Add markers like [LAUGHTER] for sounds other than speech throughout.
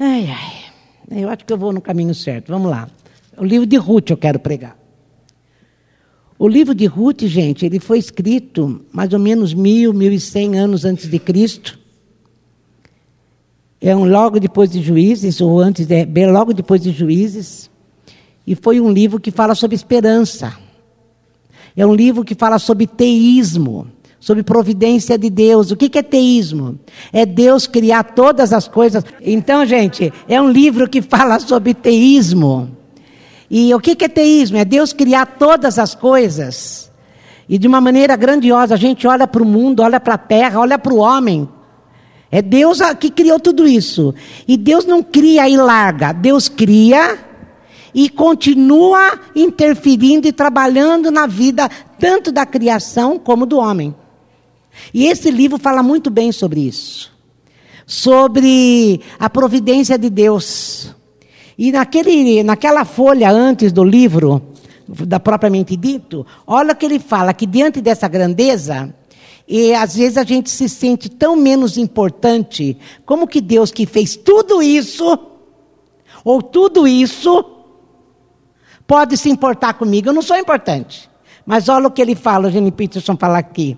Ai, ai. Eu acho que eu vou no caminho certo. Vamos lá. O livro de Ruth eu quero pregar. O livro de Ruth, gente, ele foi escrito mais ou menos mil, mil e cem anos antes de Cristo. É um logo depois de Juízes, ou antes de, logo depois de Juízes. E foi um livro que fala sobre esperança. É um livro que fala sobre teísmo sobre providência de Deus. O que é teísmo? É Deus criar todas as coisas. Então, gente, é um livro que fala sobre teísmo. E o que é teísmo? É Deus criar todas as coisas. E de uma maneira grandiosa, a gente olha para o mundo, olha para a terra, olha para o homem. É Deus que criou tudo isso. E Deus não cria e larga. Deus cria e continua interferindo e trabalhando na vida tanto da criação como do homem. E esse livro fala muito bem sobre isso. Sobre a providência de Deus. E naquele, naquela folha antes do livro, da propriamente dito, olha que ele fala que diante dessa grandeza, e às vezes a gente se sente tão menos importante, como que Deus que fez tudo isso, ou tudo isso, pode se importar comigo? Eu não sou importante. Mas olha o que ele fala, o Jenny Peterson fala aqui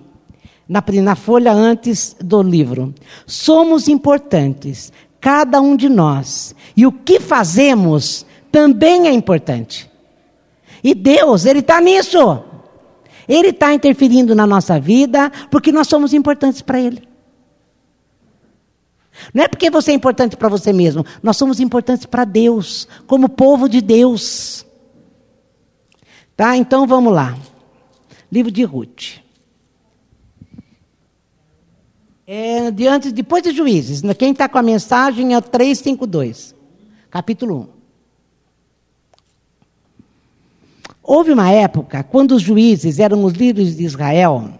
na, na folha antes do livro. Somos importantes, cada um de nós. E o que fazemos também é importante. E Deus, Ele está nisso. Ele está interferindo na nossa vida porque nós somos importantes para Ele. Não é porque você é importante para você mesmo, nós somos importantes para Deus, como povo de Deus. Tá? Então vamos lá. Livro de Ruth. É, diante, depois de juízes, né, quem está com a mensagem é 352, capítulo 1. Houve uma época, quando os juízes eram os líderes de Israel,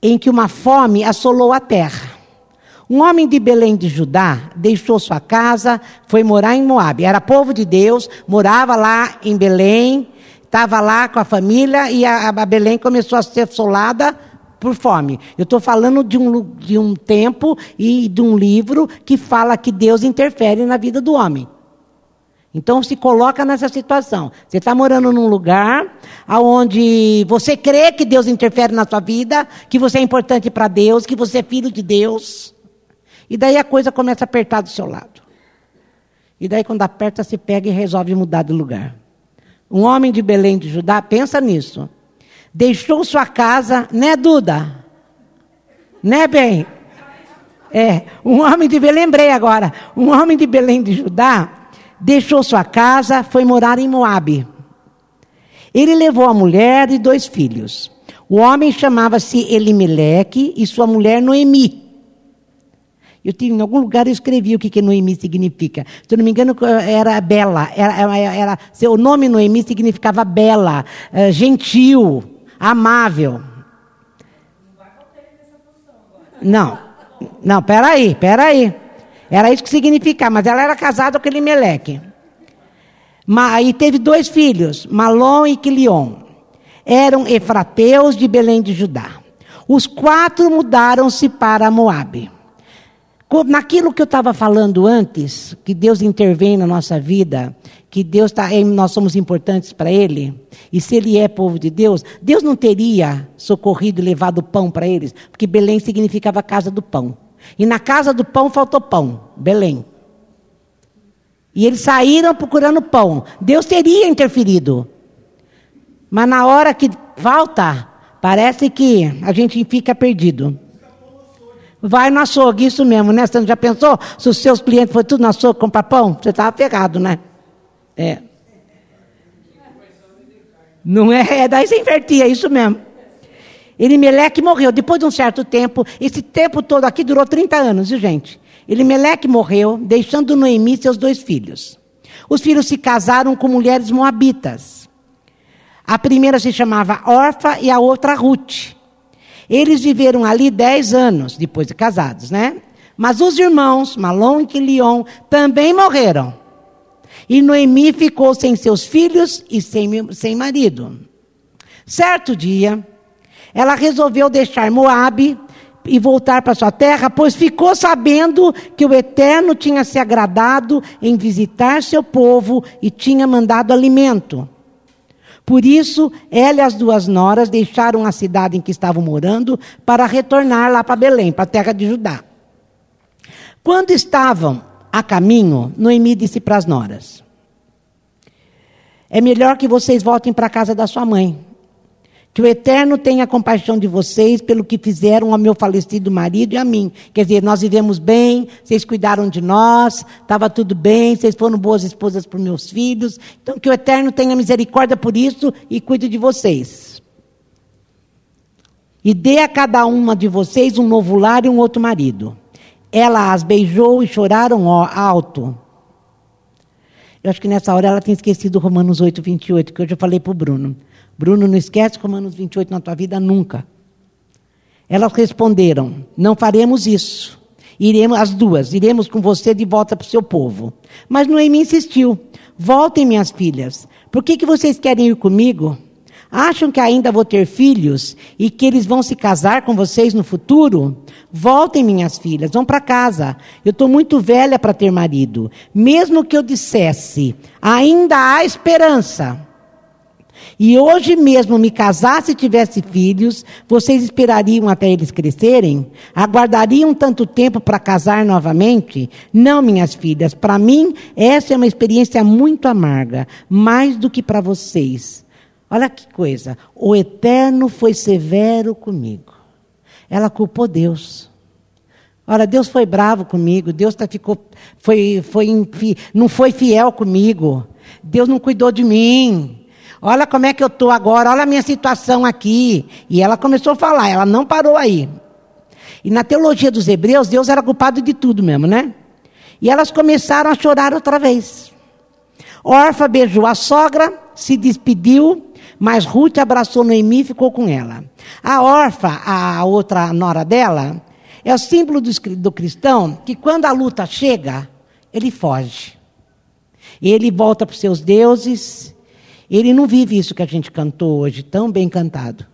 em que uma fome assolou a terra. Um homem de Belém de Judá deixou sua casa, foi morar em Moab. Era povo de Deus, morava lá em Belém, estava lá com a família e a, a Belém começou a ser assolada por fome. Eu estou falando de um, de um tempo e de um livro que fala que Deus interfere na vida do homem. Então se coloca nessa situação. Você está morando num lugar onde você crê que Deus interfere na sua vida, que você é importante para Deus, que você é filho de Deus. E daí a coisa começa a apertar do seu lado. E daí quando aperta, se pega e resolve mudar de lugar. Um homem de Belém de Judá, pensa nisso deixou sua casa, né, Duda? Né, bem? É, um homem de Belém, lembrei agora, um homem de Belém de Judá deixou sua casa, foi morar em Moabe. Ele levou a mulher e dois filhos. O homem chamava-se Elimeleque e sua mulher Noemi. Eu tinha, em algum lugar eu escrevi o que, que Noemi significa. Se eu não me engano, era bela. Era, era, era seu nome Noemi significava bela, uh, gentil amável. Não, não, peraí, peraí. Era isso que significava, mas ela era casada com Elimeleque. E teve dois filhos, Malom e Quilion. Eram efrateus de Belém de Judá. Os quatro mudaram-se para Moabe. Naquilo que eu estava falando antes, que Deus intervém na nossa vida, que Deus tá, nós somos importantes para Ele, e se Ele é povo de Deus, Deus não teria socorrido e levado pão para eles, porque Belém significava casa do pão. E na casa do pão faltou pão, Belém. E eles saíram procurando pão. Deus teria interferido. Mas na hora que falta, parece que a gente fica perdido. Vai no açougue, isso mesmo, né? Você já pensou? Se os seus clientes foram tudo no açougue comprar pão, você estava pegado, né? É. Não é? é daí você invertia, é isso mesmo. Elimeleque morreu. Depois de um certo tempo, esse tempo todo aqui durou 30 anos, viu, gente? Elimeleque morreu, deixando Noemi seus dois filhos. Os filhos se casaram com mulheres moabitas. A primeira se chamava Orfa e a outra Ruth. Eles viveram ali 10 anos, depois de casados, né? Mas os irmãos, Malom e Quilion, também morreram. E Noemi ficou sem seus filhos e sem, sem marido. Certo dia, ela resolveu deixar Moabe e voltar para sua terra, pois ficou sabendo que o Eterno tinha se agradado em visitar seu povo e tinha mandado alimento. Por isso, ela e as duas noras deixaram a cidade em que estavam morando para retornar lá para Belém, para a terra de Judá. Quando estavam a caminho, Noemi disse para as noras: É melhor que vocês voltem para a casa da sua mãe. Que o Eterno tenha compaixão de vocês pelo que fizeram ao meu falecido marido e a mim. Quer dizer, nós vivemos bem, vocês cuidaram de nós, estava tudo bem, vocês foram boas esposas para os meus filhos. Então, que o Eterno tenha misericórdia por isso e cuide de vocês. E dê a cada uma de vocês um novo lar e um outro marido. Ela as beijou e choraram alto. Eu acho que nessa hora ela tinha esquecido Romanos 8, 28, que eu já falei para o Bruno. Bruno, não esquece Romanos 28 na tua vida nunca. Elas responderam: Não faremos isso. Iremos, as duas, iremos com você de volta para o seu povo. Mas Noemi insistiu: Voltem, minhas filhas. Por que, que vocês querem ir comigo? Acham que ainda vou ter filhos e que eles vão se casar com vocês no futuro? Voltem, minhas filhas, vão para casa. Eu estou muito velha para ter marido. Mesmo que eu dissesse, ainda há esperança e hoje mesmo me casasse e tivesse filhos, vocês esperariam até eles crescerem? Aguardariam tanto tempo para casar novamente? Não, minhas filhas, para mim essa é uma experiência muito amarga, mais do que para vocês. Olha que coisa, o Eterno foi severo comigo. Ela culpou Deus. Olha, Deus foi bravo comigo, Deus tá, ficou, foi, foi, não foi fiel comigo, Deus não cuidou de mim. Olha como é que eu estou agora, olha a minha situação aqui. E ela começou a falar, ela não parou aí. E na teologia dos hebreus, Deus era culpado de tudo mesmo, né? E elas começaram a chorar outra vez. Orfa beijou a sogra, se despediu, mas Ruth abraçou Noemi e ficou com ela. A Orfa, a outra nora dela, é o símbolo do, do cristão que quando a luta chega, ele foge. Ele volta para os seus deuses, ele não vive isso que a gente cantou hoje, tão bem cantado.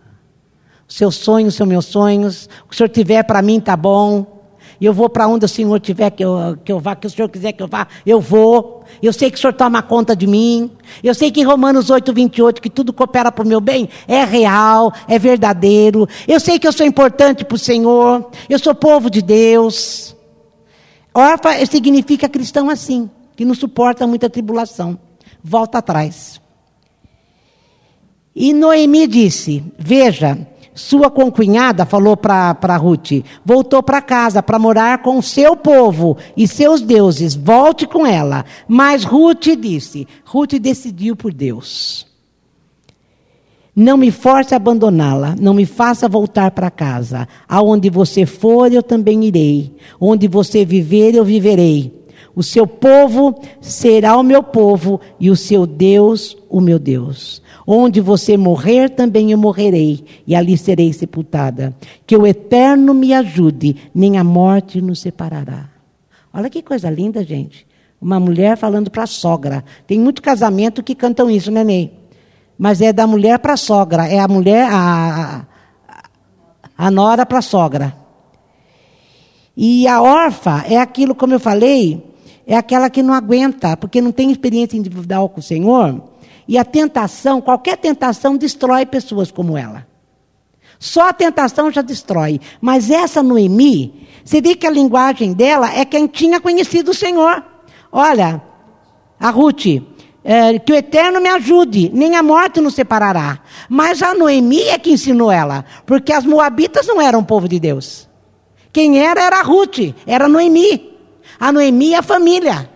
Seus sonhos são meus sonhos. O que o Senhor tiver para mim está bom. Eu vou para onde o Senhor tiver que eu, que eu vá, que o Senhor quiser que eu vá, eu vou. Eu sei que o Senhor toma conta de mim. Eu sei que em Romanos 8, 28, que tudo coopera para o meu bem, é real, é verdadeiro. Eu sei que eu sou importante para o Senhor. Eu sou povo de Deus. Órfã significa cristão assim, que não suporta muita tribulação. Volta atrás. E Noemi disse: Veja, sua concunhada falou para Ruth: voltou para casa para morar com seu povo e seus deuses, volte com ela. Mas Ruth disse: Ruth decidiu por Deus. Não me force a abandoná-la, não me faça voltar para casa. Aonde você for, eu também irei. Onde você viver, eu viverei. O seu povo será o meu povo e o seu Deus, o meu Deus. Onde você morrer, também eu morrerei, e ali serei sepultada. Que o Eterno me ajude, nem a morte nos separará. Olha que coisa linda, gente. Uma mulher falando para a sogra. Tem muito casamento que cantam isso, né, Ney? Mas é da mulher para a sogra. É a mulher, a, a nora para a sogra. E a órfã é aquilo, como eu falei, é aquela que não aguenta, porque não tem experiência individual com o Senhor. E a tentação, qualquer tentação, destrói pessoas como ela. Só a tentação já destrói. Mas essa Noemi, você vê que a linguagem dela é quem tinha conhecido o Senhor. Olha, a Ruth, é, que o Eterno me ajude, nem a morte nos separará. Mas a Noemi é que ensinou ela, porque as Moabitas não eram povo de Deus. Quem era era a Ruth, era Noemi. A Noemi e a família.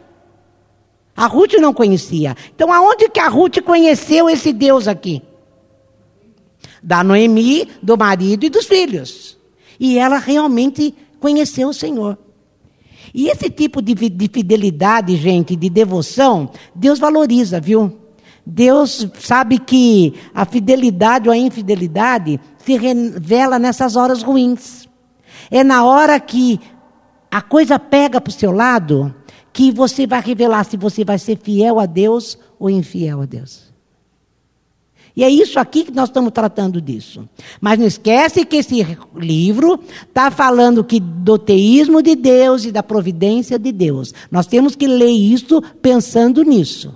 A Ruth não conhecia. Então, aonde que a Ruth conheceu esse Deus aqui? Da Noemi, do marido e dos filhos. E ela realmente conheceu o Senhor. E esse tipo de, de fidelidade, gente, de devoção, Deus valoriza, viu? Deus sabe que a fidelidade ou a infidelidade se revela nessas horas ruins. É na hora que a coisa pega para o seu lado, que você vai revelar se você vai ser fiel a Deus ou infiel a Deus. E é isso aqui que nós estamos tratando disso. Mas não esquece que esse livro está falando que do teísmo de Deus e da providência de Deus. Nós temos que ler isso pensando nisso.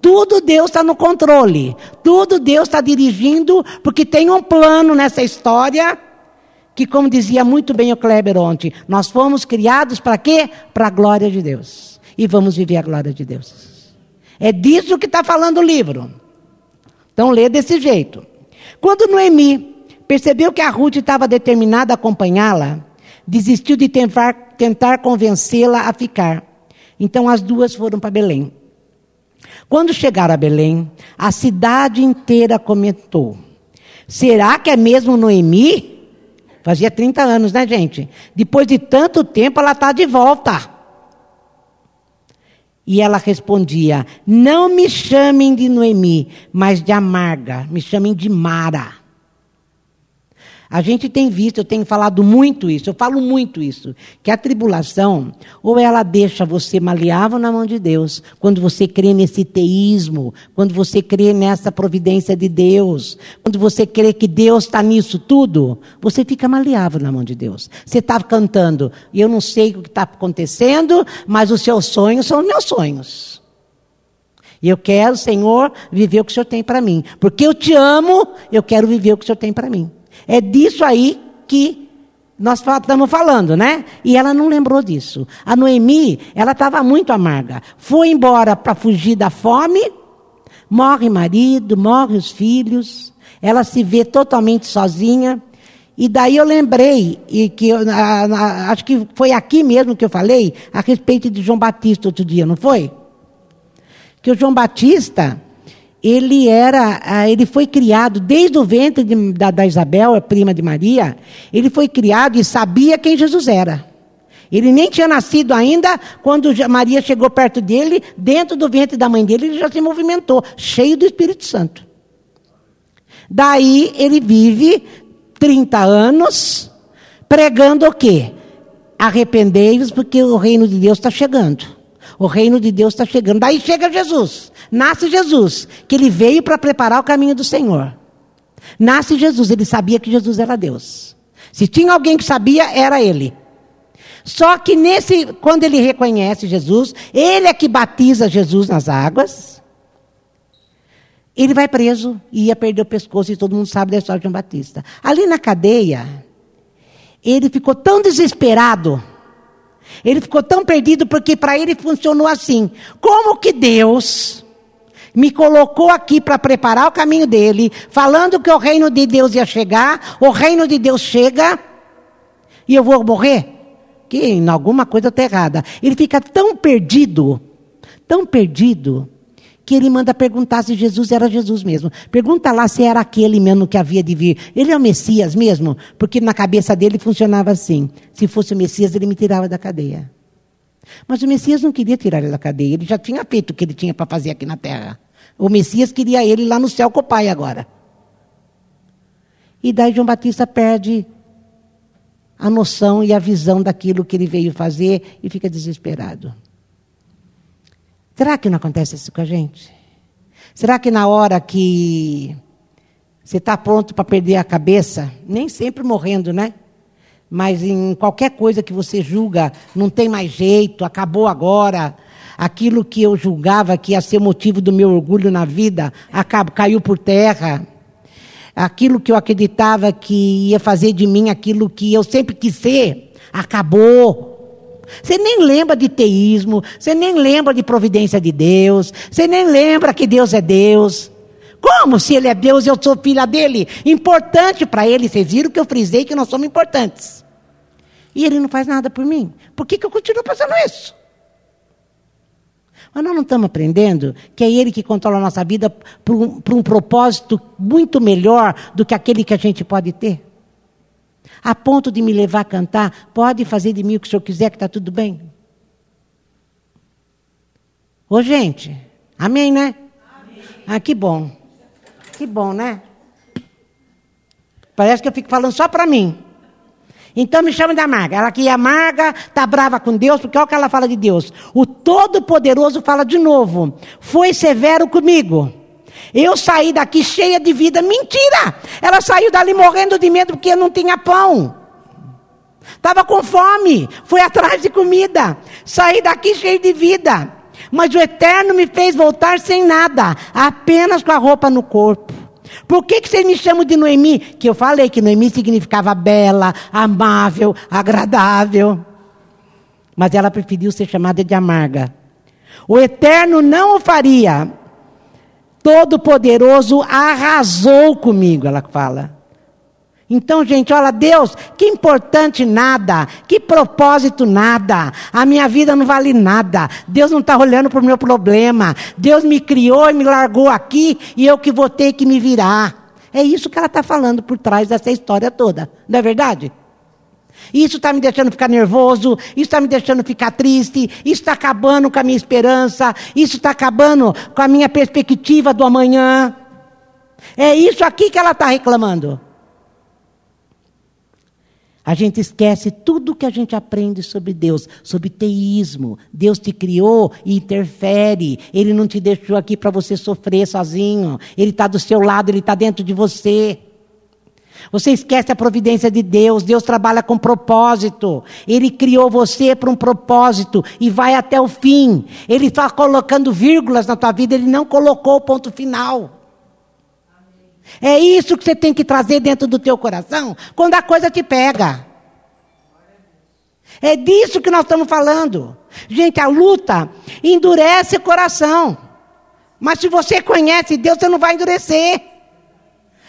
Tudo Deus está no controle. Tudo Deus está dirigindo, porque tem um plano nessa história. Que, como dizia muito bem o Kleber ontem, nós fomos criados para quê? Para a glória de Deus. E vamos viver a glória de Deus. É disso que está falando o livro. Então lê desse jeito. Quando Noemi percebeu que a Ruth estava determinada a acompanhá-la, desistiu de tentar, tentar convencê-la a ficar. Então as duas foram para Belém. Quando chegaram a Belém, a cidade inteira comentou: Será que é mesmo Noemi? Fazia 30 anos, né, gente? Depois de tanto tempo, ela está de volta. E ela respondia: Não me chamem de Noemi, mas de amarga, me chamem de Mara. A gente tem visto, eu tenho falado muito isso, eu falo muito isso, que a tribulação, ou ela deixa você maleável na mão de Deus, quando você crê nesse teísmo, quando você crê nessa providência de Deus, quando você crê que Deus está nisso tudo, você fica maleável na mão de Deus. Você está cantando, eu não sei o que está acontecendo, mas os seus sonhos são meus sonhos. E eu quero, Senhor, viver o que o Senhor tem para mim. Porque eu te amo, eu quero viver o que o Senhor tem para mim. É disso aí que nós estamos falando, né? E ela não lembrou disso. A Noemi, ela estava muito amarga. Foi embora para fugir da fome, morre marido, morre os filhos, ela se vê totalmente sozinha. E daí eu lembrei, e que eu, a, a, acho que foi aqui mesmo que eu falei, a respeito de João Batista outro dia, não foi? Que o João Batista, ele era, ah, ele foi criado desde o ventre de, da, da Isabel, a prima de Maria, ele foi criado e sabia quem Jesus era. Ele nem tinha nascido ainda quando Maria chegou perto dele, dentro do ventre da mãe dele, ele já se movimentou, cheio do Espírito Santo. Daí ele vive 30 anos pregando o quê? Arrependei-vos porque o reino de Deus está chegando. O reino de Deus está chegando. Daí chega Jesus. Nasce Jesus, que ele veio para preparar o caminho do Senhor. Nasce Jesus, ele sabia que Jesus era Deus. Se tinha alguém que sabia, era ele. Só que nesse, quando ele reconhece Jesus, ele é que batiza Jesus nas águas. Ele vai preso e ia perder o pescoço, e todo mundo sabe da história de João Batista. Ali na cadeia, ele ficou tão desesperado, ele ficou tão perdido, porque para ele funcionou assim: como que Deus me colocou aqui para preparar o caminho dele, falando que o reino de Deus ia chegar, o reino de Deus chega e eu vou morrer? Que em alguma coisa está errada. Ele fica tão perdido, tão perdido, que ele manda perguntar se Jesus era Jesus mesmo. Pergunta lá se era aquele mesmo que havia de vir. Ele é o Messias mesmo? Porque na cabeça dele funcionava assim: se fosse o Messias, ele me tirava da cadeia. Mas o Messias não queria tirar ele da cadeia, ele já tinha feito o que ele tinha para fazer aqui na terra. O Messias queria ele lá no céu com o Pai agora. E daí João Batista perde a noção e a visão daquilo que ele veio fazer e fica desesperado. Será que não acontece isso com a gente? Será que na hora que você está pronto para perder a cabeça, nem sempre morrendo, né? Mas em qualquer coisa que você julga, não tem mais jeito, acabou agora. Aquilo que eu julgava que ia ser motivo do meu orgulho na vida, caiu por terra. Aquilo que eu acreditava que ia fazer de mim aquilo que eu sempre quis ser, acabou. Você nem lembra de teísmo, você nem lembra de providência de Deus, você nem lembra que Deus é Deus. Como se Ele é Deus e eu sou filha dele? Importante para Ele. Vocês viram que eu frisei que nós somos importantes. E Ele não faz nada por mim. Por que, que eu continuo fazendo isso? Mas nós não estamos aprendendo que é Ele que controla a nossa vida para um, um propósito muito melhor do que aquele que a gente pode ter? A ponto de me levar a cantar, pode fazer de mim o que o senhor quiser, que está tudo bem. Ô gente, amém, né? Amém. Ah, que bom. Que bom, né? Parece que eu fico falando só para mim. Então me chama de amarga. Ela que é amarga, está brava com Deus, porque olha o que ela fala de Deus. O Todo-Poderoso fala de novo. Foi severo comigo. Eu saí daqui cheia de vida. Mentira! Ela saiu dali morrendo de medo porque não tinha pão. Estava com fome, foi atrás de comida. Saí daqui cheio de vida. Mas o Eterno me fez voltar sem nada, apenas com a roupa no corpo. Por que, que vocês me chamam de Noemi? Que eu falei que Noemi significava bela, amável, agradável. Mas ela preferiu ser chamada de amarga. O Eterno não o faria. Todo-Poderoso arrasou comigo, ela fala. Então, gente, olha, Deus, que importante nada, que propósito nada. A minha vida não vale nada. Deus não está olhando para o meu problema. Deus me criou e me largou aqui e eu que vou ter que me virar. É isso que ela está falando por trás dessa história toda, não é verdade? Isso está me deixando ficar nervoso, isso está me deixando ficar triste, isso está acabando com a minha esperança, isso está acabando com a minha perspectiva do amanhã. É isso aqui que ela está reclamando. A gente esquece tudo que a gente aprende sobre Deus, sobre teísmo. Deus te criou e interfere. Ele não te deixou aqui para você sofrer sozinho. Ele está do seu lado, ele está dentro de você. Você esquece a providência de Deus. Deus trabalha com propósito. Ele criou você para um propósito e vai até o fim. Ele está colocando vírgulas na tua vida, ele não colocou o ponto final. É isso que você tem que trazer dentro do teu coração quando a coisa te pega. É disso que nós estamos falando. Gente, a luta endurece o coração. Mas se você conhece Deus, você não vai endurecer.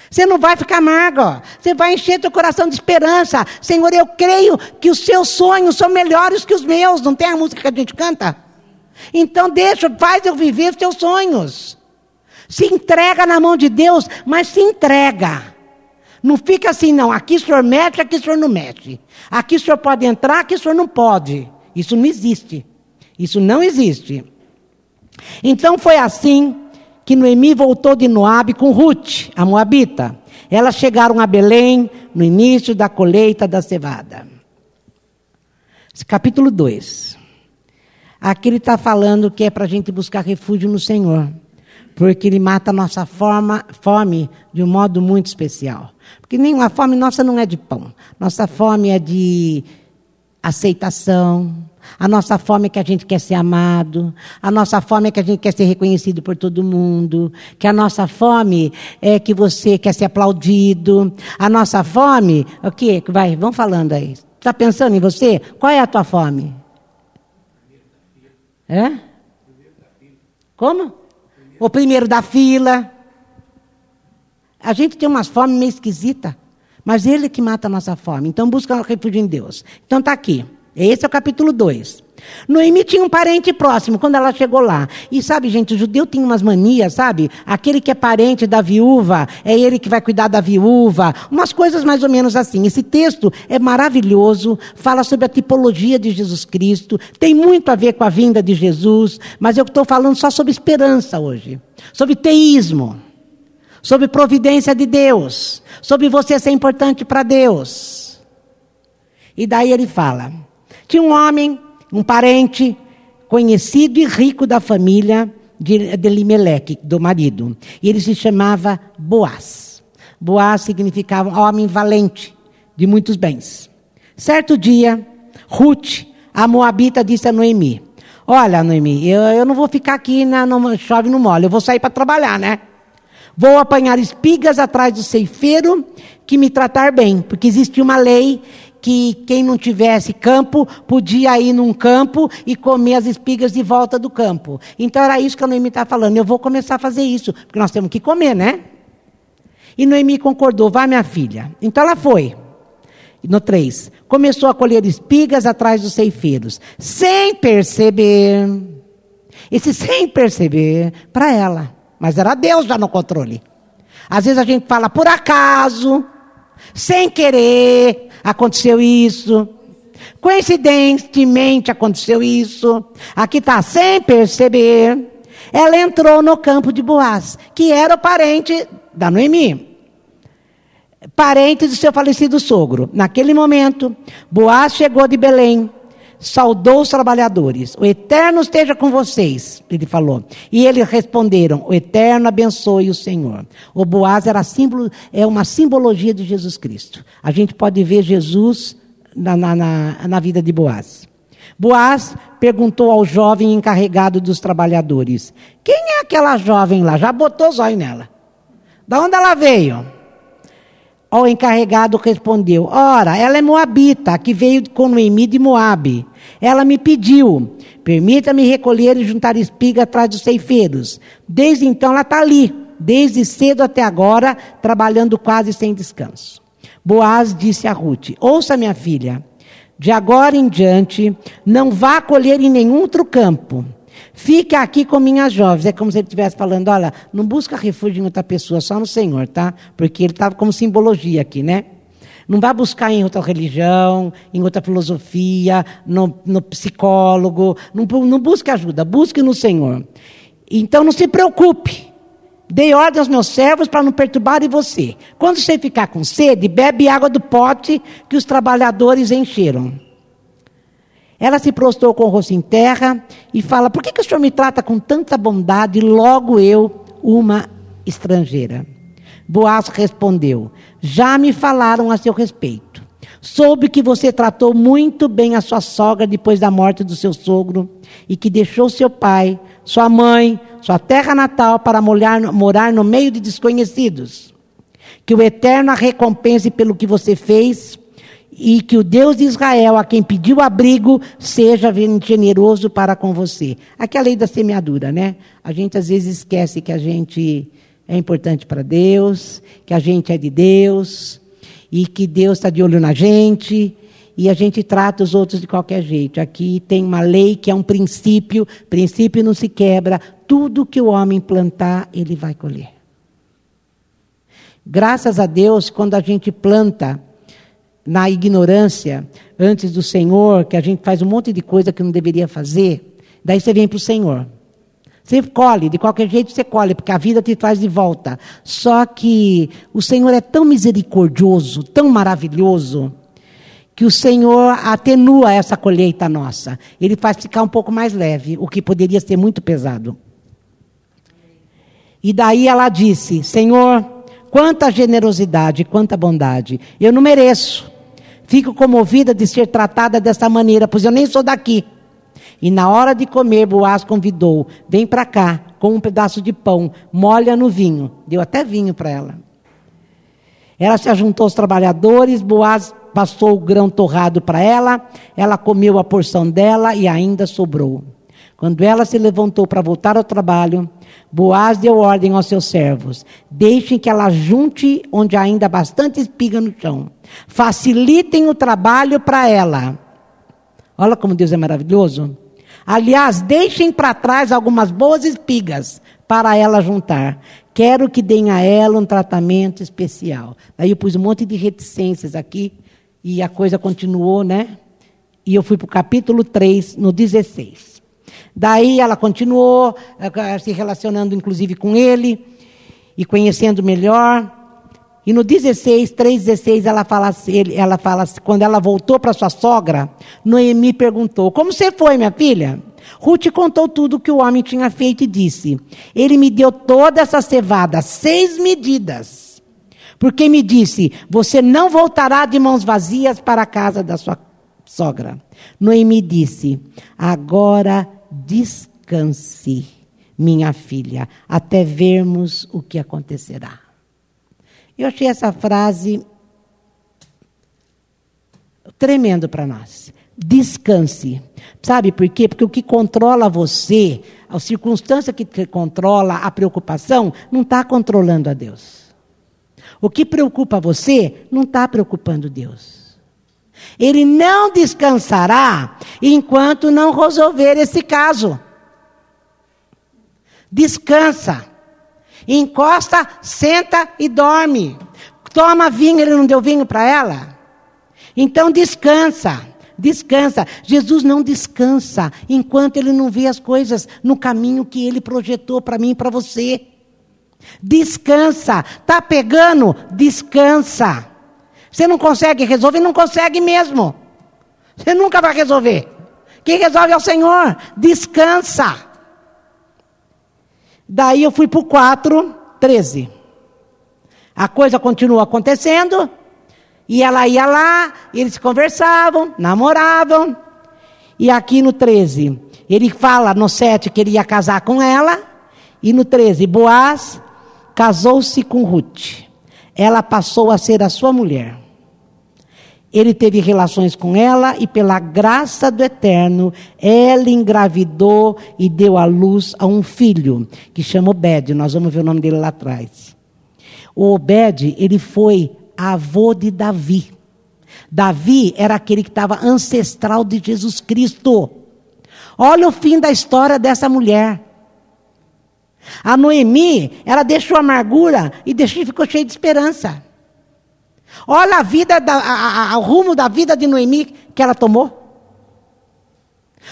Você não vai ficar amargo. Você vai encher teu coração de esperança. Senhor, eu creio que os seus sonhos são melhores que os meus. Não tem a música que a gente canta? Então deixa, faz eu viver os teus sonhos. Se entrega na mão de Deus, mas se entrega. Não fica assim, não. Aqui o senhor mexe, aqui o senhor não mexe. Aqui o senhor pode entrar, aqui o senhor não pode. Isso não existe. Isso não existe. Então foi assim que Noemi voltou de Moabe com Ruth, a Moabita. Elas chegaram a Belém no início da colheita da cevada. Capítulo 2. Aqui ele está falando que é para a gente buscar refúgio no Senhor porque ele mata a nossa forma, fome de um modo muito especial. Porque nenhuma fome nossa não é de pão. Nossa fome é de aceitação. A nossa fome é que a gente quer ser amado. A nossa fome é que a gente quer ser reconhecido por todo mundo. Que a nossa fome é que você quer ser aplaudido. A nossa fome, o que? Vai, vão falando aí. Está pensando em você? Qual é a tua fome? É? Como? O primeiro da fila. A gente tem umas fomes meio esquisitas, mas ele que mata a nossa fome. Então busca refúgio em Deus. Então está aqui. Esse é o capítulo 2. Noemi tinha um parente próximo quando ela chegou lá. E sabe, gente, o judeu tem umas manias, sabe? Aquele que é parente da viúva, é ele que vai cuidar da viúva. Umas coisas mais ou menos assim. Esse texto é maravilhoso, fala sobre a tipologia de Jesus Cristo, tem muito a ver com a vinda de Jesus, mas eu estou falando só sobre esperança hoje. Sobre teísmo. Sobre providência de Deus. Sobre você ser importante para Deus. E daí ele fala. Tinha um homem, um parente, conhecido e rico da família de, de do marido. E ele se chamava Boaz. Boaz significava homem valente, de muitos bens. Certo dia, Ruth, a moabita, disse a Noemi: Olha, Noemi, eu, eu não vou ficar aqui na no, chove no mole, eu vou sair para trabalhar, né? Vou apanhar espigas atrás do ceifeiro que me tratar bem, porque existe uma lei que quem não tivesse campo podia ir num campo e comer as espigas de volta do campo. Então era isso que a Noemi está falando. Eu vou começar a fazer isso, porque nós temos que comer, né? E Noemi concordou, vai minha filha. Então ela foi. No 3, começou a colher espigas atrás dos ceifeiros, sem perceber. Esse sem perceber, para ela. Mas era Deus já no controle. Às vezes a gente fala por acaso, sem querer, aconteceu isso. Coincidentemente aconteceu isso. Aqui está, sem perceber. Ela entrou no campo de Boaz, que era o parente da Noemi. Parente do seu falecido sogro. Naquele momento, Boaz chegou de Belém, saudou os trabalhadores. O Eterno esteja com vocês, ele falou. E eles responderam: O Eterno abençoe o Senhor. O Boaz era símbolo, é uma simbologia de Jesus Cristo. A gente pode ver Jesus na, na, na, na vida de Boaz. Boaz perguntou ao jovem encarregado dos trabalhadores: Quem é aquela jovem lá? Já botou zóio nela. Da onde ela veio? O encarregado respondeu: Ora, ela é moabita, que veio com Noemi de Moabe. Ela me pediu: Permita-me recolher e juntar espiga atrás dos ceifeiros. Desde então ela está ali, desde cedo até agora, trabalhando quase sem descanso. Boaz disse a Ruth: Ouça, minha filha, de agora em diante, não vá colher em nenhum outro campo. Fique aqui com minhas jovens. É como se ele estivesse falando: olha, não busca refúgio em outra pessoa, só no Senhor, tá? Porque ele estava como simbologia aqui, né? Não vá buscar em outra religião, em outra filosofia, no, no psicólogo. Não, não busque ajuda, busque no Senhor. Então não se preocupe. Dei ordem aos meus servos para não perturbarem você. Quando você ficar com sede, bebe água do pote que os trabalhadores encheram. Ela se prostrou com o rosto em terra e fala: Por que, que o senhor me trata com tanta bondade, logo eu, uma estrangeira? Boaz respondeu: Já me falaram a seu respeito. Soube que você tratou muito bem a sua sogra depois da morte do seu sogro e que deixou seu pai, sua mãe, sua terra natal para morar, no meio de desconhecidos. Que o Eterno a recompense pelo que você fez e que o Deus de Israel, a quem pediu abrigo, seja generoso para com você. Aqui é a lei da semeadura, né? A gente às vezes esquece que a gente é importante para Deus, que a gente é de Deus, e que Deus está de olho na gente, e a gente trata os outros de qualquer jeito. Aqui tem uma lei que é um princípio, princípio não se quebra, tudo que o homem plantar, ele vai colher. Graças a Deus, quando a gente planta, na ignorância antes do Senhor, que a gente faz um monte de coisa que não deveria fazer, daí você vem para o Senhor. Você colhe, de qualquer jeito você colhe, porque a vida te traz de volta. Só que o Senhor é tão misericordioso, tão maravilhoso, que o Senhor atenua essa colheita nossa. Ele faz ficar um pouco mais leve, o que poderia ser muito pesado. E daí ela disse: Senhor, quanta generosidade, quanta bondade. Eu não mereço. Fico comovida de ser tratada dessa maneira, pois eu nem sou daqui. E na hora de comer, Boaz convidou: vem para cá, com um pedaço de pão, molha no vinho. Deu até vinho para ela. Ela se ajuntou aos trabalhadores, Boaz passou o grão torrado para ela, ela comeu a porção dela e ainda sobrou. Quando ela se levantou para voltar ao trabalho, Boaz deu ordem aos seus servos: deixem que ela junte onde ainda há bastante espiga no chão. Facilitem o trabalho para ela. Olha como Deus é maravilhoso. Aliás, deixem para trás algumas boas espigas para ela juntar. Quero que deem a ela um tratamento especial. Aí eu pus um monte de reticências aqui e a coisa continuou, né? E eu fui para o capítulo 3, no 16. Daí ela continuou eh, se relacionando, inclusive, com ele e conhecendo melhor. E no 16, 3,16, ela fala, ela fala, quando ela voltou para sua sogra, Noemi perguntou: Como você foi, minha filha? Ruth contou tudo que o homem tinha feito e disse: Ele me deu toda essa cevada, seis medidas. Porque me disse: Você não voltará de mãos vazias para a casa da sua sogra. Noemi disse: Agora descanse, minha filha, até vermos o que acontecerá. Eu achei essa frase tremendo para nós. Descanse. Sabe por quê? Porque o que controla você, a circunstância que controla a preocupação, não está controlando a Deus. O que preocupa você não está preocupando Deus. Ele não descansará enquanto não resolver esse caso. Descansa. Encosta, senta e dorme. Toma vinho, ele não deu vinho para ela? Então descansa. Descansa. Jesus não descansa enquanto ele não vê as coisas no caminho que ele projetou para mim e para você. Descansa. Tá pegando? Descansa. Você não consegue resolver? Não consegue mesmo. Você nunca vai resolver. Quem resolve é o Senhor. Descansa. Daí eu fui para o 4, 13. A coisa continuou acontecendo. E ela ia lá, eles conversavam, namoravam. E aqui no 13, ele fala no 7 que ele ia casar com ela. E no 13, Boaz casou-se com Ruth. Ela passou a ser a sua mulher. Ele teve relações com ela e, pela graça do Eterno, ela engravidou e deu à luz a um filho, que chama Obed. Nós vamos ver o nome dele lá atrás. O Obed, ele foi avô de Davi. Davi era aquele que estava ancestral de Jesus Cristo. Olha o fim da história dessa mulher. A Noemi, ela deixou amargura e deixou, ficou cheia de esperança. Olha a vida, da, a, a, o rumo da vida de Noemi que ela tomou.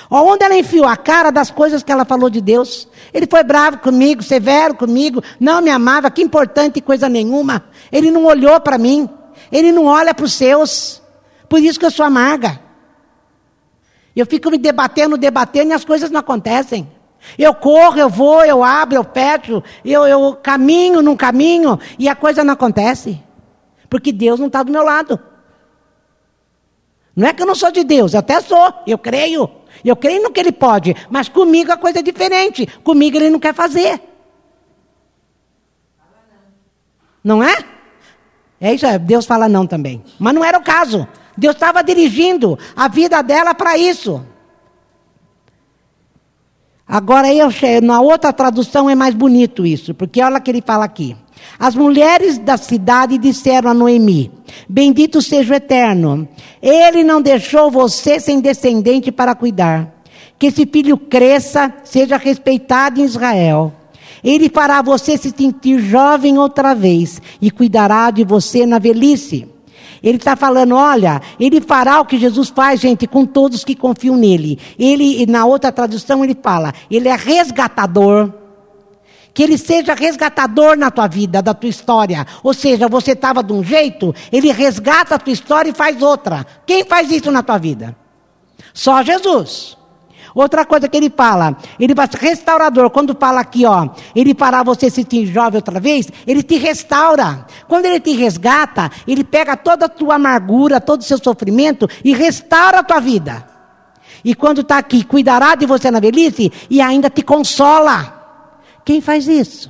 Onde ela enfiou a cara das coisas que ela falou de Deus. Ele foi bravo comigo, severo comigo, não me amava, que importante coisa nenhuma. Ele não olhou para mim, ele não olha para os seus. Por isso que eu sou amarga. Eu fico me debatendo, debatendo e as coisas não acontecem. Eu corro, eu vou, eu abro, eu fecho, eu, eu caminho num caminho e a coisa não acontece. Porque Deus não está do meu lado. Não é que eu não sou de Deus, eu até sou, eu creio. Eu creio no que Ele pode, mas comigo a coisa é diferente. Comigo Ele não quer fazer. Não é? É isso, Deus fala não também. Mas não era o caso. Deus estava dirigindo a vida dela para isso. Agora, eu, na outra tradução é mais bonito isso, porque olha o que ele fala aqui. As mulheres da cidade disseram a Noemi: Bendito seja o Eterno, ele não deixou você sem descendente para cuidar. Que esse filho cresça, seja respeitado em Israel. Ele fará você se sentir jovem outra vez e cuidará de você na velhice. Ele está falando, olha, ele fará o que Jesus faz, gente, com todos que confiam nele. Ele, na outra tradução, ele fala, ele é resgatador que ele seja resgatador na tua vida, da tua história. Ou seja, você estava de um jeito, ele resgata a tua história e faz outra. Quem faz isso na tua vida? Só Jesus. Outra coisa que ele fala, ele vai restaurador. Quando fala aqui, ó, ele fará você se sentir jovem outra vez, ele te restaura. Quando ele te resgata, ele pega toda a tua amargura, todo o seu sofrimento e restaura a tua vida. E quando está aqui, cuidará de você na velhice e ainda te consola. Quem faz isso?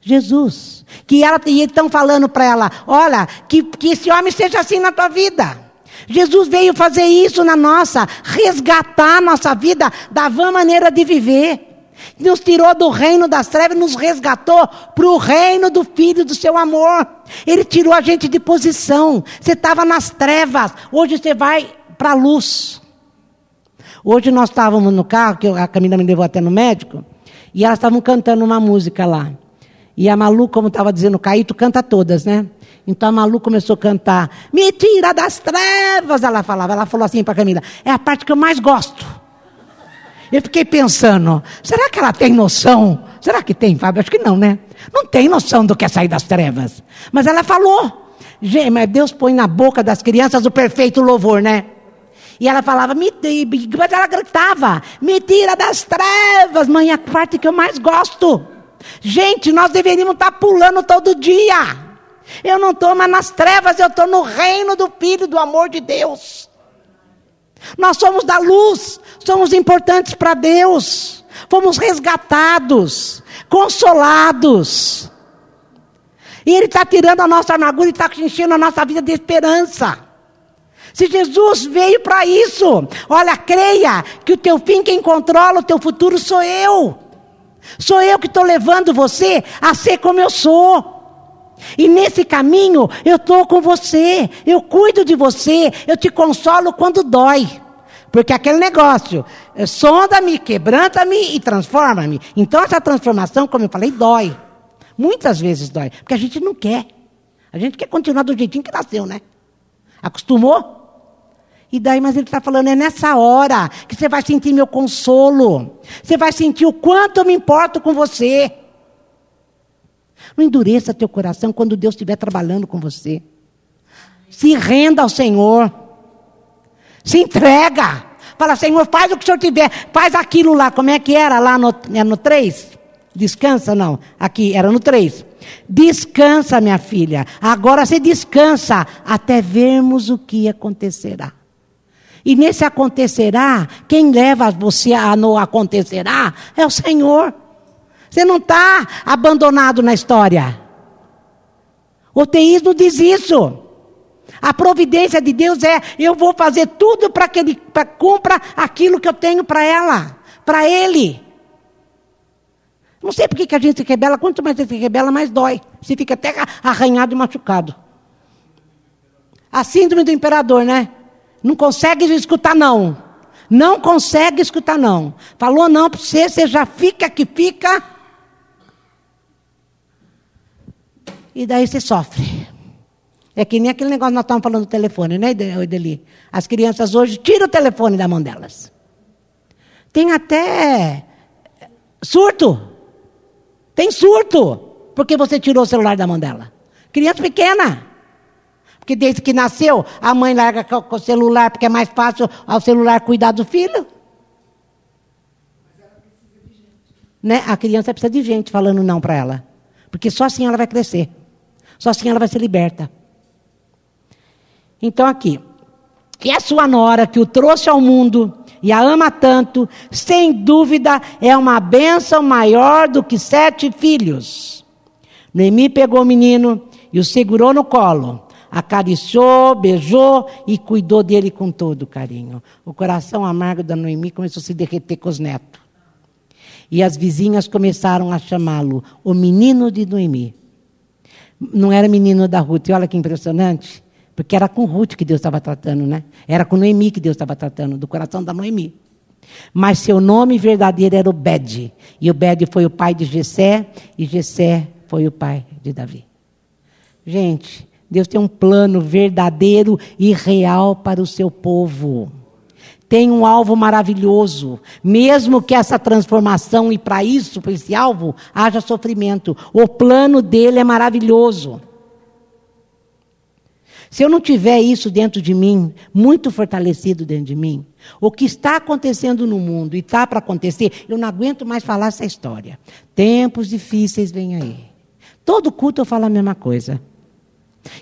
Jesus. Que ela, e estão falando para ela: olha, que, que esse homem seja assim na tua vida. Jesus veio fazer isso na nossa, resgatar a nossa vida da vã maneira de viver. Nos tirou do reino das trevas, nos resgatou para o reino do Filho do seu amor. Ele tirou a gente de posição. Você estava nas trevas, hoje você vai para a luz. Hoje nós estávamos no carro, que a Camila me levou até no médico. E elas estavam cantando uma música lá. E a Malu, como estava dizendo, Caíto canta todas, né? Então a Malu começou a cantar, me tira das trevas, ela falava. Ela falou assim para Camila, é a parte que eu mais gosto. Eu fiquei pensando, será que ela tem noção? Será que tem, Fábio? Acho que não, né? Não tem noção do que é sair das trevas. Mas ela falou. Mas Deus põe na boca das crianças o perfeito louvor, né? E ela falava, me, mas ela gritava, me tira das trevas, mãe, é a parte que eu mais gosto. Gente, nós deveríamos estar pulando todo dia. Eu não estou mais nas trevas, eu estou no reino do Filho, do amor de Deus. Nós somos da luz, somos importantes para Deus, fomos resgatados, consolados. E Ele está tirando a nossa amargura e está enchendo a nossa vida de esperança. Se Jesus veio para isso, olha, creia que o teu fim, quem controla o teu futuro sou eu. Sou eu que estou levando você a ser como eu sou. E nesse caminho eu estou com você, eu cuido de você, eu te consolo quando dói. Porque aquele negócio, eh, sonda-me, quebranta-me e transforma-me. Então essa transformação, como eu falei, dói. Muitas vezes dói, porque a gente não quer. A gente quer continuar do jeitinho que nasceu, né? Acostumou? E daí, mas ele está falando, é nessa hora que você vai sentir meu consolo. Você vai sentir o quanto eu me importo com você. Não endureça teu coração quando Deus estiver trabalhando com você. Se renda ao Senhor. Se entrega. Fala, Senhor, faz o que o Senhor tiver. Faz aquilo lá. Como é que era lá no, é no 3? Descansa, não. Aqui, era no 3. Descansa, minha filha. Agora você descansa até vermos o que acontecerá. E nesse acontecerá, quem leva você a no acontecerá é o Senhor. Você não está abandonado na história. O teísmo diz isso. A providência de Deus é: eu vou fazer tudo para que ele pra, cumpra aquilo que eu tenho para ela, para ele. Não sei por que a gente se rebela, quanto mais você se rebela, mais dói. Você fica até arranhado e machucado. A síndrome do imperador, né? Não consegue escutar não. Não consegue escutar não. Falou não para você, você já fica que fica. E daí você sofre. É que nem aquele negócio que nós estávamos falando do telefone, né, Edeli? As crianças hoje tiram o telefone da mão delas. Tem até surto. Tem surto. Porque você tirou o celular da mão dela. Criança pequena. Porque desde que nasceu, a mãe larga com o celular, porque é mais fácil ao celular cuidar do filho. Né? A criança precisa de gente falando não para ela. Porque só assim ela vai crescer. Só assim ela vai ser liberta. Então, aqui. E a sua nora que o trouxe ao mundo e a ama tanto, sem dúvida é uma bênção maior do que sete filhos. Noemi pegou o menino e o segurou no colo, acariciou, beijou e cuidou dele com todo carinho. O coração amargo da Noemi começou a se derreter com os netos. E as vizinhas começaram a chamá-lo o menino de Noemi. Não era menino da Ruth, e olha que impressionante. Porque era com Ruth que Deus estava tratando, né? Era com Noemi que Deus estava tratando, do coração da Noemi. Mas seu nome verdadeiro era Obed. E Obed foi o pai de Jessé, e Jessé foi o pai de Davi. Gente, Deus tem um plano verdadeiro e real para o seu povo. Tem um alvo maravilhoso, mesmo que essa transformação e para isso, para esse alvo, haja sofrimento. O plano dele é maravilhoso. Se eu não tiver isso dentro de mim, muito fortalecido dentro de mim, o que está acontecendo no mundo e está para acontecer, eu não aguento mais falar essa história. Tempos difíceis vêm aí. Todo culto eu falo a mesma coisa.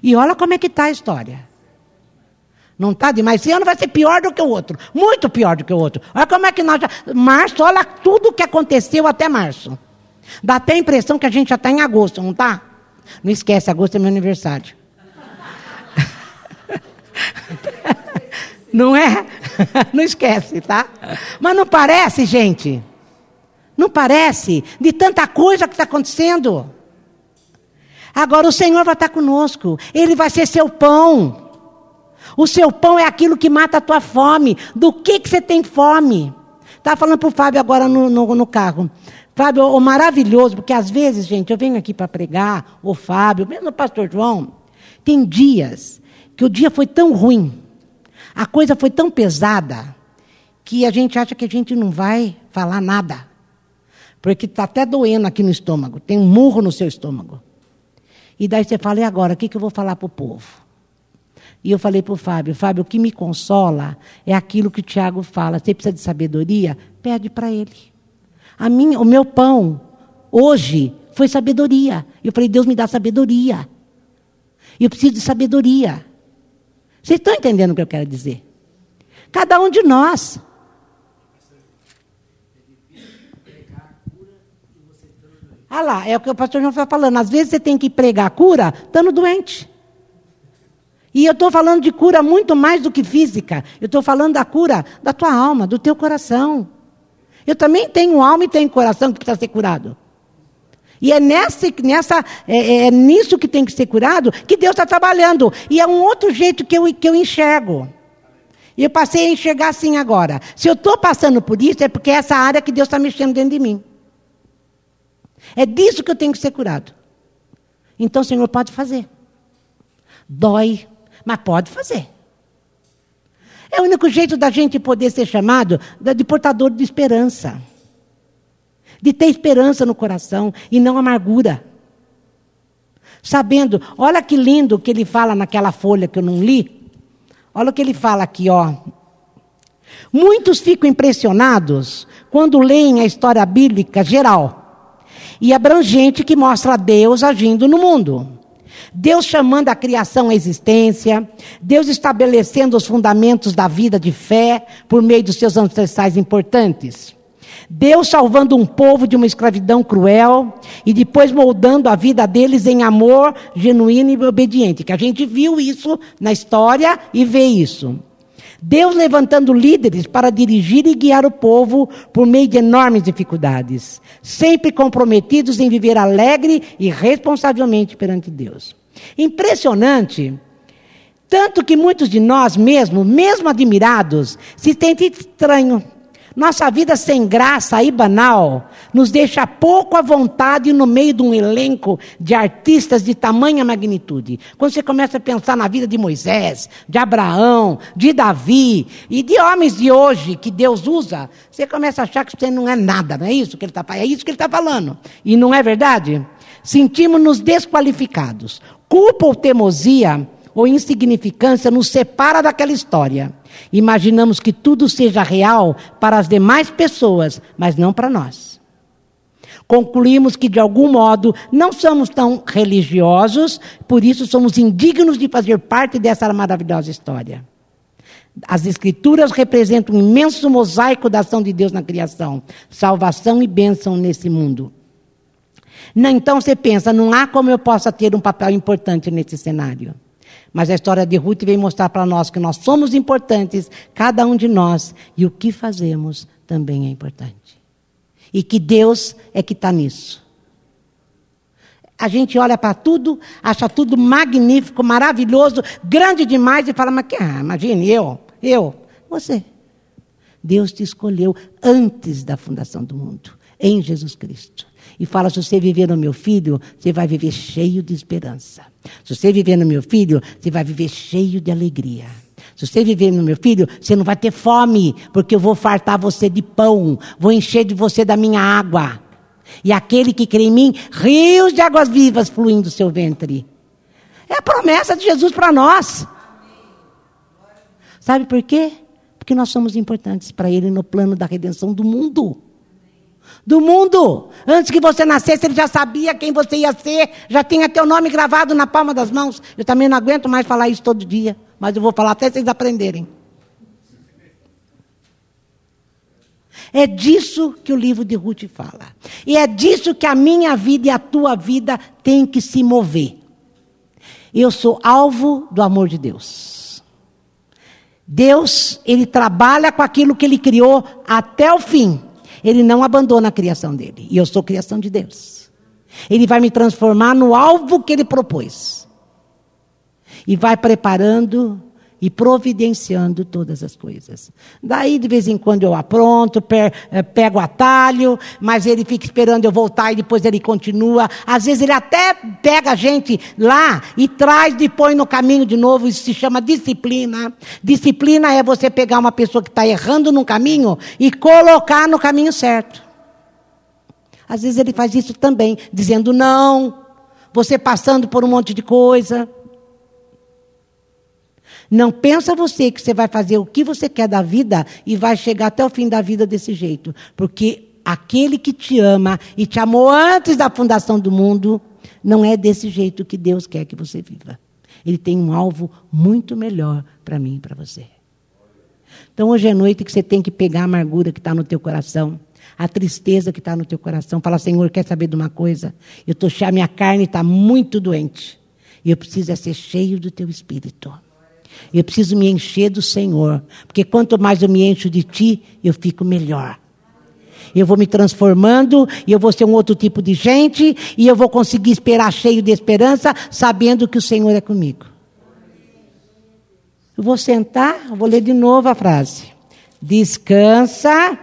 E olha como é que está a história. Não está demais. Esse ano vai ser pior do que o outro. Muito pior do que o outro. Olha como é que nós já. Março, olha tudo o que aconteceu até março. Dá até a impressão que a gente já está em agosto, não está? Não esquece, agosto é meu aniversário. [LAUGHS] Não é? [LAUGHS] Não esquece, tá? Mas não parece, gente? Não parece? De tanta coisa que está acontecendo. Agora o Senhor vai estar conosco. Ele vai ser seu pão. O seu pão é aquilo que mata a tua fome. Do que, que você tem fome? Estava falando para o Fábio agora no, no, no carro. Fábio, o maravilhoso, porque às vezes, gente, eu venho aqui para pregar, o Fábio, mesmo o pastor João, tem dias que o dia foi tão ruim, a coisa foi tão pesada, que a gente acha que a gente não vai falar nada. Porque está até doendo aqui no estômago, tem um murro no seu estômago. E daí você fala, e agora, o que, que eu vou falar para o povo? E eu falei para o Fábio, Fábio, o que me consola é aquilo que o Tiago fala. Você precisa de sabedoria? Pede para ele. A minha, o meu pão, hoje, foi sabedoria. Eu falei, Deus me dá sabedoria. Eu preciso de sabedoria. Vocês estão entendendo o que eu quero dizer? Cada um de nós. Ah lá, é o que o pastor João está falando. Às vezes você tem que pregar cura estando doente. E eu estou falando de cura muito mais do que física. Eu estou falando da cura da tua alma, do teu coração. Eu também tenho alma e tenho coração que precisa ser curado. E é, nessa, nessa, é, é, é nisso que tem que ser curado que Deus está trabalhando. E é um outro jeito que eu, que eu enxergo. E eu passei a enxergar assim agora. Se eu estou passando por isso, é porque é essa área que Deus está mexendo dentro de mim. É disso que eu tenho que ser curado. Então o Senhor pode fazer. Dói, mas pode fazer. É o único jeito da gente poder ser chamado de portador de esperança de ter esperança no coração e não amargura. Sabendo, olha que lindo que ele fala naquela folha que eu não li. Olha o que ele fala aqui, ó. Muitos ficam impressionados quando leem a história bíblica geral e abrangente que mostra Deus agindo no mundo. Deus chamando a criação à existência, Deus estabelecendo os fundamentos da vida de fé por meio dos seus ancestrais importantes. Deus salvando um povo de uma escravidão cruel e depois moldando a vida deles em amor genuíno e obediente. Que a gente viu isso na história e vê isso. Deus levantando líderes para dirigir e guiar o povo por meio de enormes dificuldades, sempre comprometidos em viver alegre e responsavelmente perante Deus. Impressionante, tanto que muitos de nós mesmos, mesmo admirados, se sentem estranhos nossa vida sem graça e banal nos deixa pouco à vontade no meio de um elenco de artistas de tamanha magnitude. Quando você começa a pensar na vida de Moisés, de Abraão, de Davi e de homens de hoje que Deus usa, você começa a achar que você não é nada, não é isso que ele está É isso que ele está falando. E não é verdade? Sentimos-nos desqualificados. Culpa ou teimosia ou insignificância nos separa daquela história. Imaginamos que tudo seja real para as demais pessoas, mas não para nós. Concluímos que, de algum modo, não somos tão religiosos, por isso somos indignos de fazer parte dessa maravilhosa história. As Escrituras representam um imenso mosaico da ação de Deus na criação, salvação e bênção nesse mundo. Então você pensa, não há como eu possa ter um papel importante nesse cenário. Mas a história de Ruth vem mostrar para nós que nós somos importantes, cada um de nós, e o que fazemos também é importante. E que Deus é que está nisso. A gente olha para tudo, acha tudo magnífico, maravilhoso, grande demais e fala, mas ah, imagine, eu, eu, você. Deus te escolheu antes da fundação do mundo, em Jesus Cristo e fala: se você viver no meu filho, você vai viver cheio de esperança. Se você viver no meu filho, você vai viver cheio de alegria. Se você viver no meu filho, você não vai ter fome, porque eu vou fartar você de pão, vou encher de você da minha água. E aquele que crê em mim, rios de águas vivas fluindo do seu ventre. É a promessa de Jesus para nós. Sabe por quê? Porque nós somos importantes para Ele no plano da redenção do mundo do mundo. Antes que você nascesse, ele já sabia quem você ia ser, já tinha teu nome gravado na palma das mãos. Eu também não aguento mais falar isso todo dia, mas eu vou falar até vocês aprenderem. É disso que o livro de Ruth fala. E é disso que a minha vida e a tua vida tem que se mover. Eu sou alvo do amor de Deus. Deus, ele trabalha com aquilo que ele criou até o fim. Ele não abandona a criação dele. E eu sou criação de Deus. Ele vai me transformar no alvo que ele propôs. E vai preparando e providenciando todas as coisas. Daí, de vez em quando, eu apronto, eh, pego atalho, mas ele fica esperando eu voltar e depois ele continua. Às vezes, ele até pega a gente lá e traz e põe no caminho de novo. Isso se chama disciplina. Disciplina é você pegar uma pessoa que está errando no caminho e colocar no caminho certo. Às vezes, ele faz isso também, dizendo não, você passando por um monte de coisa. Não pensa você que você vai fazer o que você quer da vida e vai chegar até o fim da vida desse jeito. Porque aquele que te ama e te amou antes da fundação do mundo, não é desse jeito que Deus quer que você viva. Ele tem um alvo muito melhor para mim e para você. Então hoje é noite que você tem que pegar a amargura que está no teu coração, a tristeza que está no teu coração, falar, Senhor, quer saber de uma coisa? Eu tô cheio, minha carne está muito doente. E eu preciso é ser cheio do teu espírito. Eu preciso me encher do Senhor, porque quanto mais eu me encho de Ti, eu fico melhor. Eu vou me transformando, e eu vou ser um outro tipo de gente, e eu vou conseguir esperar cheio de esperança, sabendo que o Senhor é comigo. Eu vou sentar, vou ler de novo a frase. Descansa.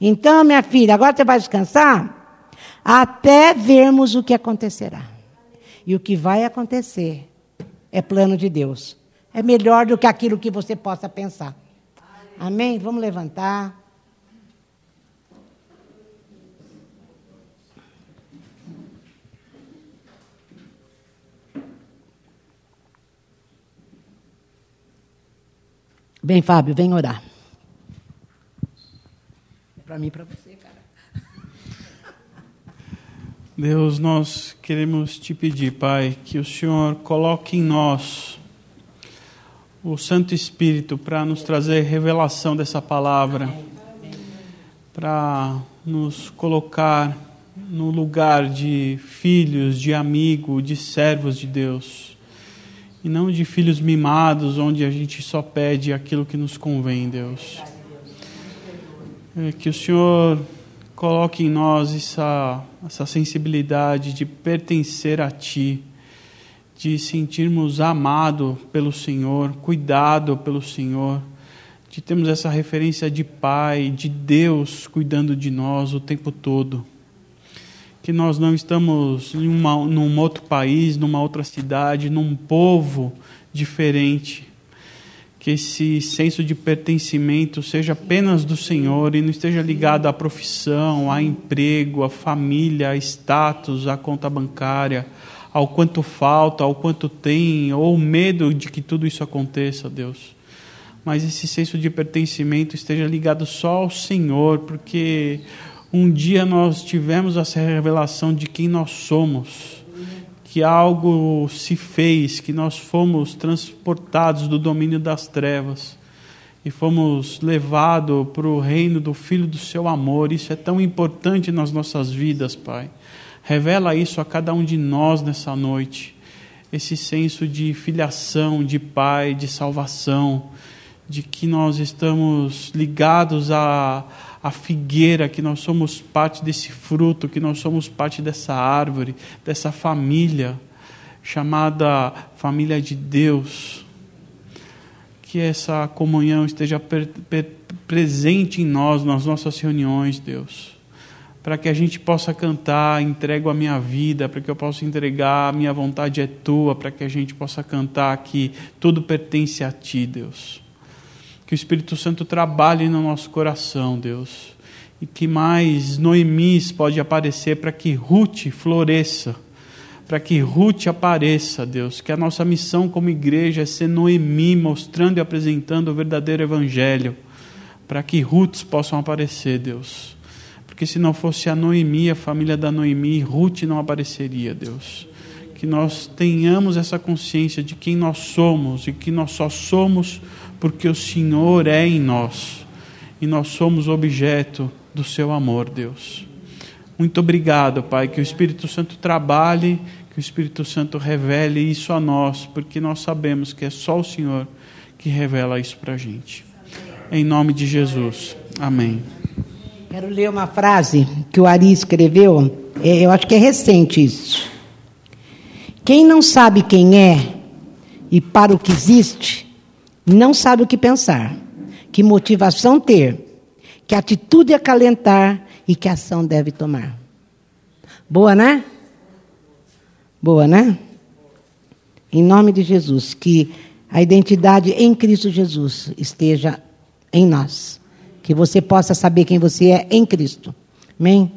Então, minha filha, agora você vai descansar até vermos o que acontecerá. E o que vai acontecer é plano de Deus. É melhor do que aquilo que você possa pensar. Amém? Vamos levantar. Vem, Fábio, vem orar. É para mim e para você, cara. Deus, nós queremos te pedir, Pai, que o Senhor coloque em nós o Santo Espírito para nos trazer revelação dessa palavra, para nos colocar no lugar de filhos, de amigo, de servos de Deus e não de filhos mimados, onde a gente só pede aquilo que nos convém, Deus. É que o Senhor coloque em nós essa, essa sensibilidade de pertencer a Ti, de sentirmos amado pelo Senhor, cuidado pelo Senhor, de termos essa referência de Pai, de Deus cuidando de nós o tempo todo que nós não estamos em uma, num outro país, numa outra cidade, num povo diferente. Que esse senso de pertencimento seja apenas do Senhor e não esteja ligado à profissão, a emprego, à família, a status, à conta bancária, ao quanto falta, ao quanto tem, ou medo de que tudo isso aconteça, Deus. Mas esse senso de pertencimento esteja ligado só ao Senhor, porque um dia nós tivemos essa revelação de quem nós somos, que algo se fez, que nós fomos transportados do domínio das trevas e fomos levados para o reino do Filho do Seu amor. Isso é tão importante nas nossas vidas, Pai. Revela isso a cada um de nós nessa noite. Esse senso de filiação, de Pai, de salvação, de que nós estamos ligados a a figueira, que nós somos parte desse fruto, que nós somos parte dessa árvore, dessa família chamada família de Deus. Que essa comunhão esteja presente em nós, nas nossas reuniões, Deus. Para que a gente possa cantar, entrego a minha vida, para que eu possa entregar, a minha vontade é tua, para que a gente possa cantar que tudo pertence a ti, Deus. Que o Espírito Santo trabalhe no nosso coração, Deus. E que mais Noemis pode aparecer para que Ruth floresça. Para que Ruth apareça, Deus. Que a nossa missão como igreja é ser Noemi, mostrando e apresentando o verdadeiro Evangelho. Para que Ruths possam aparecer, Deus. Porque se não fosse a Noemi, a família da Noemi, Ruth não apareceria, Deus que nós tenhamos essa consciência de quem nós somos e que nós só somos porque o Senhor é em nós e nós somos objeto do seu amor, Deus. Muito obrigado, Pai, que o Espírito Santo trabalhe, que o Espírito Santo revele isso a nós, porque nós sabemos que é só o Senhor que revela isso para a gente. Em nome de Jesus. Amém. Quero ler uma frase que o Ari escreveu, é, eu acho que é recente isso. Quem não sabe quem é e para o que existe, não sabe o que pensar, que motivação ter, que atitude acalentar e que ação deve tomar. Boa, né? Boa, né? Em nome de Jesus, que a identidade em Cristo Jesus esteja em nós. Que você possa saber quem você é em Cristo. Amém?